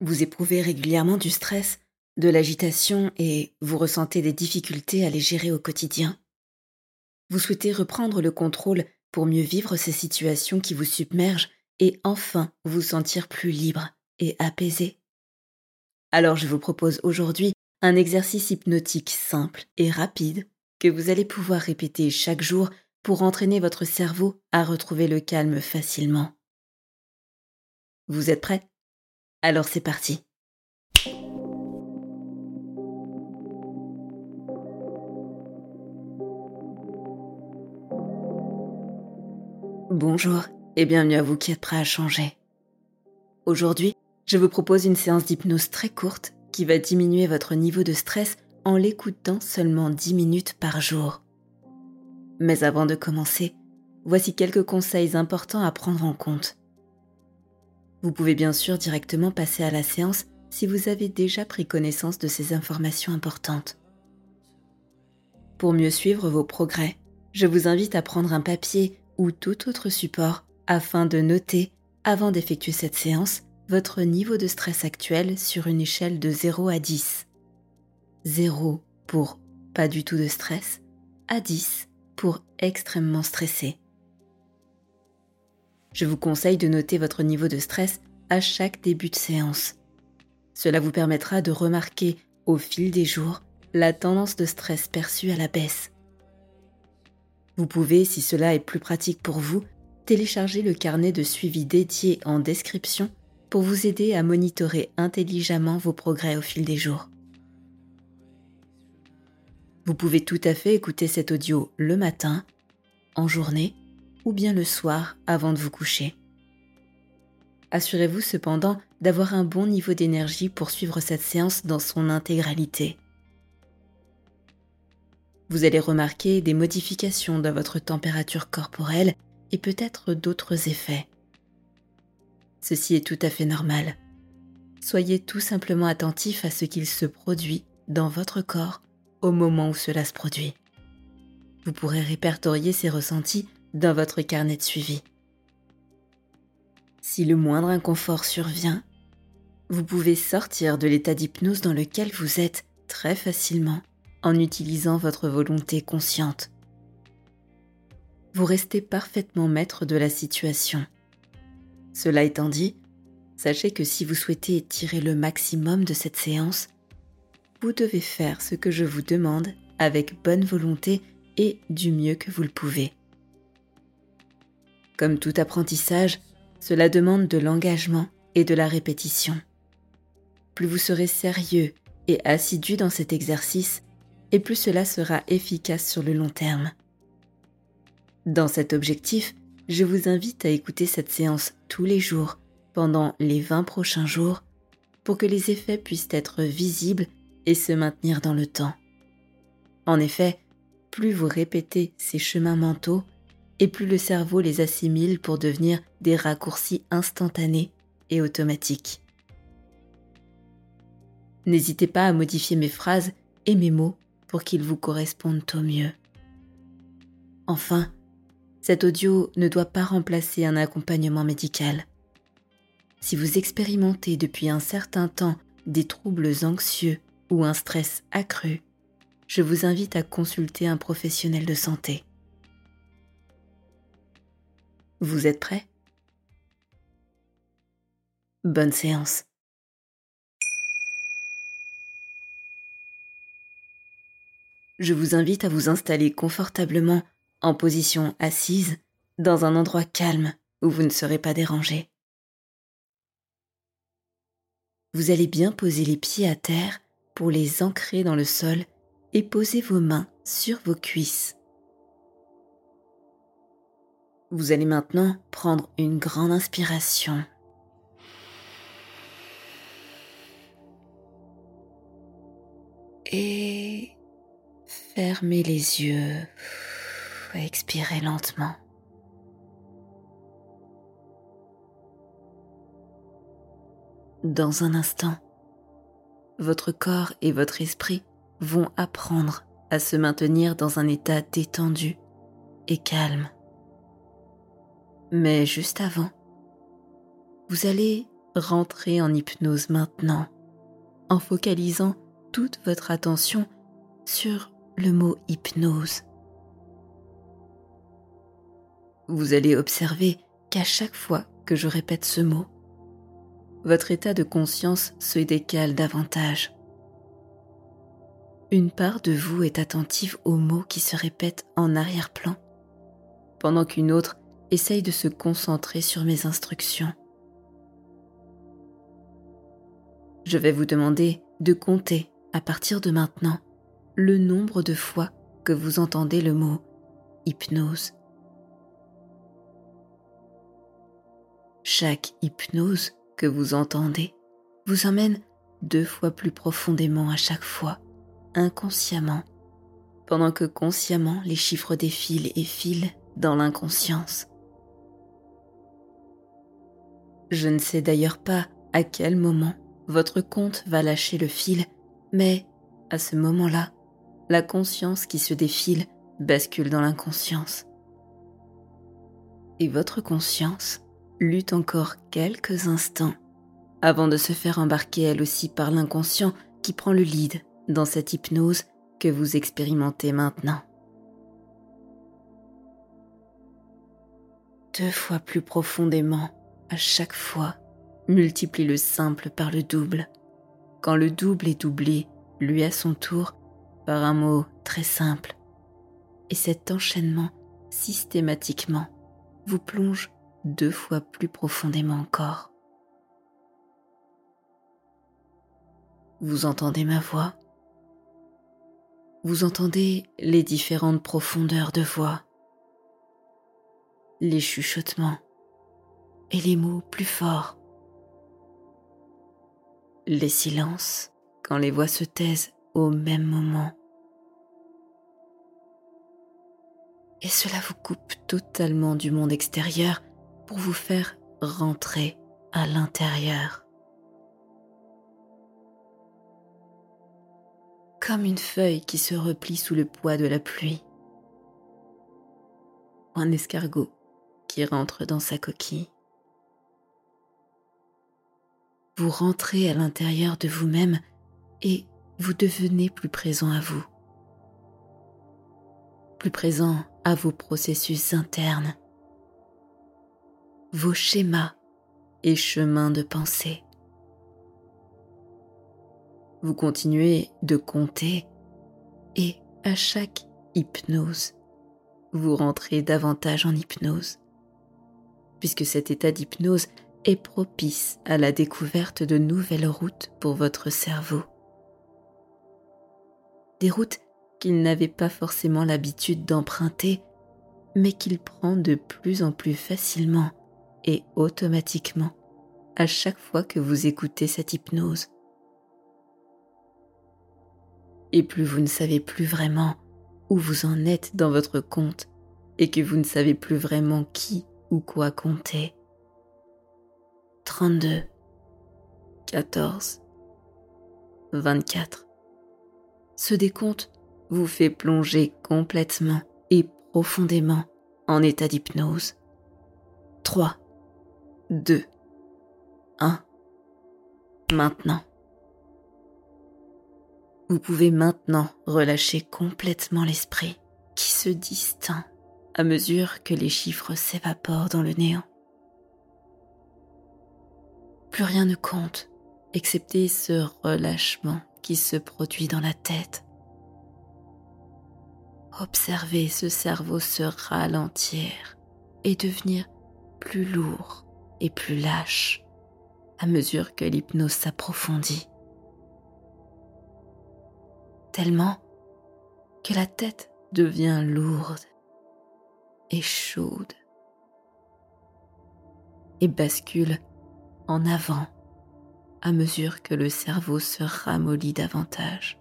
Vous éprouvez régulièrement du stress, de l'agitation et vous ressentez des difficultés à les gérer au quotidien. Vous souhaitez reprendre le contrôle pour mieux vivre ces situations qui vous submergent et enfin vous sentir plus libre et apaisé. Alors je vous propose aujourd'hui un exercice hypnotique simple et rapide que vous allez pouvoir répéter chaque jour pour entraîner votre cerveau à retrouver le calme facilement. Vous êtes prêt? Alors c'est parti. Bonjour et bienvenue à vous qui êtes prêts à changer. Aujourd'hui, je vous propose une séance d'hypnose très courte qui va diminuer votre niveau de stress en l'écoutant seulement 10 minutes par jour. Mais avant de commencer, voici quelques conseils importants à prendre en compte. Vous pouvez bien sûr directement passer à la séance si vous avez déjà pris connaissance de ces informations importantes. Pour mieux suivre vos progrès, je vous invite à prendre un papier ou tout autre support afin de noter, avant d'effectuer cette séance, votre niveau de stress actuel sur une échelle de 0 à 10. 0 pour pas du tout de stress, à 10 pour extrêmement stressé. Je vous conseille de noter votre niveau de stress à chaque début de séance. Cela vous permettra de remarquer au fil des jours la tendance de stress perçue à la baisse. Vous pouvez, si cela est plus pratique pour vous, télécharger le carnet de suivi dédié en description pour vous aider à monitorer intelligemment vos progrès au fil des jours. Vous pouvez tout à fait écouter cet audio le matin, en journée ou bien le soir avant de vous coucher. Assurez-vous cependant d'avoir un bon niveau d'énergie pour suivre cette séance dans son intégralité vous allez remarquer des modifications dans votre température corporelle et peut-être d'autres effets. Ceci est tout à fait normal. Soyez tout simplement attentif à ce qu'il se produit dans votre corps au moment où cela se produit. Vous pourrez répertorier ces ressentis dans votre carnet de suivi. Si le moindre inconfort survient, vous pouvez sortir de l'état d'hypnose dans lequel vous êtes très facilement en utilisant votre volonté consciente. Vous restez parfaitement maître de la situation. Cela étant dit, sachez que si vous souhaitez tirer le maximum de cette séance, vous devez faire ce que je vous demande avec bonne volonté et du mieux que vous le pouvez. Comme tout apprentissage, cela demande de l'engagement et de la répétition. Plus vous serez sérieux et assidu dans cet exercice, et plus cela sera efficace sur le long terme. Dans cet objectif, je vous invite à écouter cette séance tous les jours pendant les 20 prochains jours pour que les effets puissent être visibles et se maintenir dans le temps. En effet, plus vous répétez ces chemins mentaux, et plus le cerveau les assimile pour devenir des raccourcis instantanés et automatiques. N'hésitez pas à modifier mes phrases et mes mots pour qu'ils vous correspondent au mieux. Enfin, cet audio ne doit pas remplacer un accompagnement médical. Si vous expérimentez depuis un certain temps des troubles anxieux ou un stress accru, je vous invite à consulter un professionnel de santé. Vous êtes prêt Bonne séance. Je vous invite à vous installer confortablement en position assise dans un endroit calme où vous ne serez pas dérangé. Vous allez bien poser les pieds à terre pour les ancrer dans le sol et poser vos mains sur vos cuisses. Vous allez maintenant prendre une grande inspiration. Et fermez les yeux. Expirez lentement. Dans un instant, votre corps et votre esprit vont apprendre à se maintenir dans un état détendu et calme. Mais juste avant, vous allez rentrer en hypnose maintenant en focalisant toute votre attention sur le mot hypnose. Vous allez observer qu'à chaque fois que je répète ce mot, votre état de conscience se décale davantage. Une part de vous est attentive aux mots qui se répètent en arrière-plan, pendant qu'une autre essaye de se concentrer sur mes instructions. Je vais vous demander de compter à partir de maintenant le nombre de fois que vous entendez le mot hypnose. Chaque hypnose que vous entendez vous emmène deux fois plus profondément à chaque fois, inconsciemment, pendant que consciemment les chiffres défilent et filent dans l'inconscience. Je ne sais d'ailleurs pas à quel moment votre compte va lâcher le fil, mais à ce moment-là, la conscience qui se défile bascule dans l'inconscience. Et votre conscience lutte encore quelques instants avant de se faire embarquer elle aussi par l'inconscient qui prend le lead dans cette hypnose que vous expérimentez maintenant. Deux fois plus profondément à chaque fois, multiplie le simple par le double. Quand le double est doublé, lui à son tour, par un mot très simple. Et cet enchaînement, systématiquement, vous plonge deux fois plus profondément encore. Vous entendez ma voix? Vous entendez les différentes profondeurs de voix, les chuchotements et les mots plus forts, les silences quand les voix se taisent au même moment. Et cela vous coupe totalement du monde extérieur pour vous faire rentrer à l'intérieur. Comme une feuille qui se replie sous le poids de la pluie. un escargot qui rentre dans sa coquille. Vous rentrez à l'intérieur de vous-même et vous devenez plus présent à vous. Plus présent à vos processus internes vos schémas et chemins de pensée. Vous continuez de compter et à chaque hypnose, vous rentrez davantage en hypnose, puisque cet état d'hypnose propice à la découverte de nouvelles routes pour votre cerveau. Des routes qu'il n'avait pas forcément l'habitude d'emprunter, mais qu'il prend de plus en plus facilement et automatiquement à chaque fois que vous écoutez cette hypnose. Et plus vous ne savez plus vraiment où vous en êtes dans votre compte et que vous ne savez plus vraiment qui ou quoi compter. 32, 14, 24. Ce décompte vous fait plonger complètement et profondément en état d'hypnose. 3, 2, 1. Maintenant. Vous pouvez maintenant relâcher complètement l'esprit qui se distend à mesure que les chiffres s'évaporent dans le néant. Plus rien ne compte, excepté ce relâchement qui se produit dans la tête. Observez ce cerveau se ralentir et devenir plus lourd et plus lâche à mesure que l'hypnose s'approfondit. Tellement que la tête devient lourde et chaude et bascule en avant à mesure que le cerveau se ramollit davantage.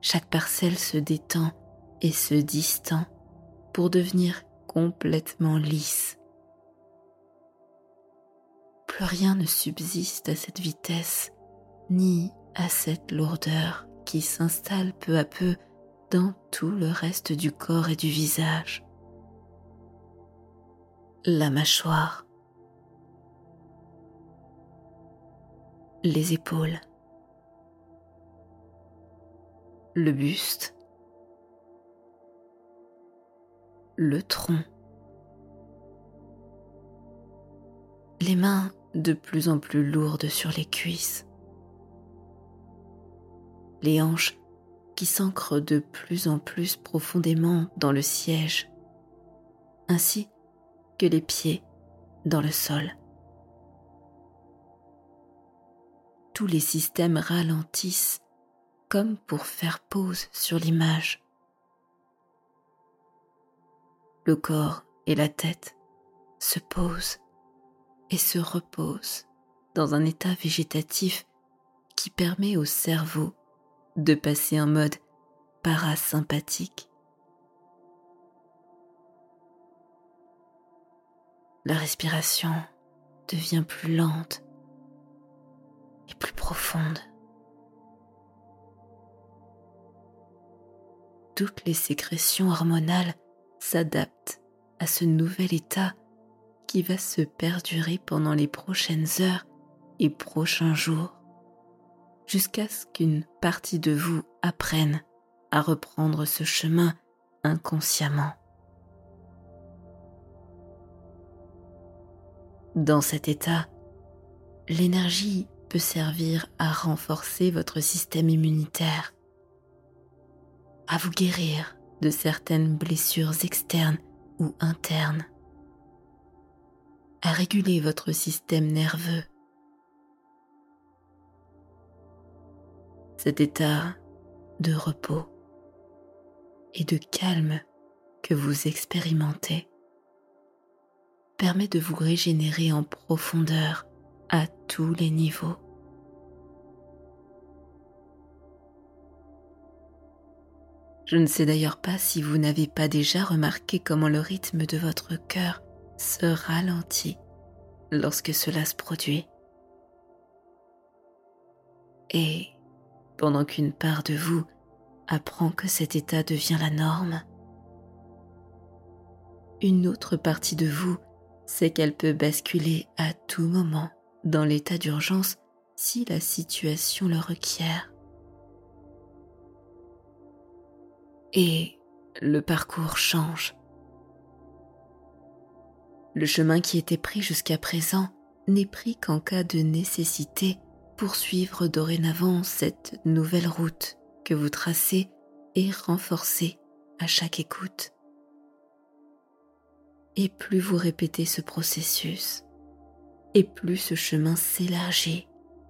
Chaque parcelle se détend et se distend pour devenir complètement lisse. Plus rien ne subsiste à cette vitesse, ni à cette lourdeur qui s'installe peu à peu dans tout le reste du corps et du visage. La mâchoire, les épaules, le buste, le tronc, les mains de plus en plus lourdes sur les cuisses, les hanches qui s'ancrent de plus en plus profondément dans le siège, ainsi les pieds dans le sol. Tous les systèmes ralentissent comme pour faire pause sur l'image. Le corps et la tête se posent et se reposent dans un état végétatif qui permet au cerveau de passer en mode parasympathique. La respiration devient plus lente et plus profonde. toutes les sécrétions hormonales s'adaptent à ce nouvel état qui va se perdurer pendant les prochaines heures et prochains jours, jusqu'à ce qu'une partie de vous apprenne à reprendre ce chemin inconsciemment. Dans cet état, l'énergie peut servir à renforcer votre système immunitaire à vous guérir de certaines blessures externes ou internes, à réguler votre système nerveux. Cet état de repos et de calme que vous expérimentez permet de vous régénérer en profondeur à tous les niveaux. Je ne sais d'ailleurs pas si vous n'avez pas déjà remarqué comment le rythme de votre cœur se ralentit lorsque cela se produit. Et pendant qu'une part de vous apprend que cet état devient la norme, une autre partie de vous sait qu'elle peut basculer à tout moment dans l'état d'urgence si la situation le requiert. et le parcours change. Le chemin qui était pris jusqu'à présent n'est pris qu'en cas de nécessité pour suivre dorénavant cette nouvelle route que vous tracez et renforcez à chaque écoute. Et plus vous répétez ce processus, et plus ce chemin s'élargit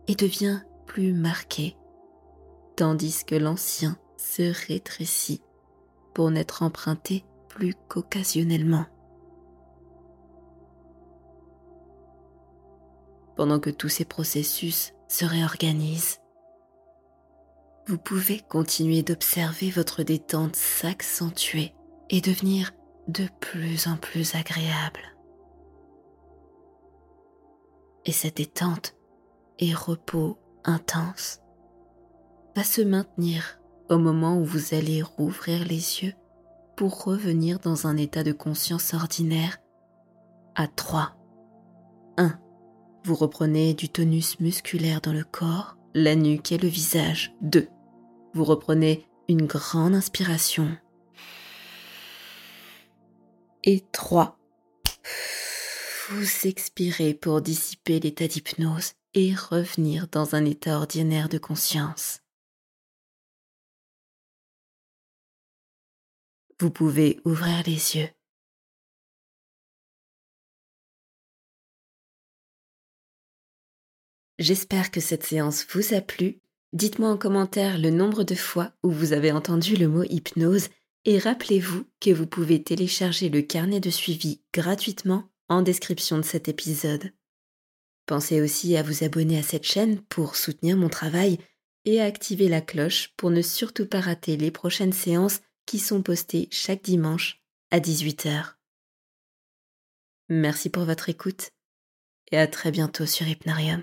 et devient plus marqué, tandis que l'ancien se rétrécit pour n'être emprunté plus qu'occasionnellement. Pendant que tous ces processus se réorganisent, vous pouvez continuer d'observer votre détente s'accentuer et devenir de plus en plus agréable. Et cette détente et repos intense va se maintenir au moment où vous allez rouvrir les yeux pour revenir dans un état de conscience ordinaire à 3. 1. Vous reprenez du tonus musculaire dans le corps, la nuque et le visage. 2. Vous reprenez une grande inspiration. Et 3. vous expirez pour dissiper l'état d'hypnose et revenir dans un état ordinaire de conscience. Vous pouvez ouvrir les yeux. J'espère que cette séance vous a plu. Dites-moi en commentaire le nombre de fois où vous avez entendu le mot hypnose et rappelez-vous que vous pouvez télécharger le carnet de suivi gratuitement en description de cet épisode. Pensez aussi à vous abonner à cette chaîne pour soutenir mon travail et à activer la cloche pour ne surtout pas rater les prochaines séances qui sont postées chaque dimanche à 18h. Merci pour votre écoute et à très bientôt sur Hypnarium.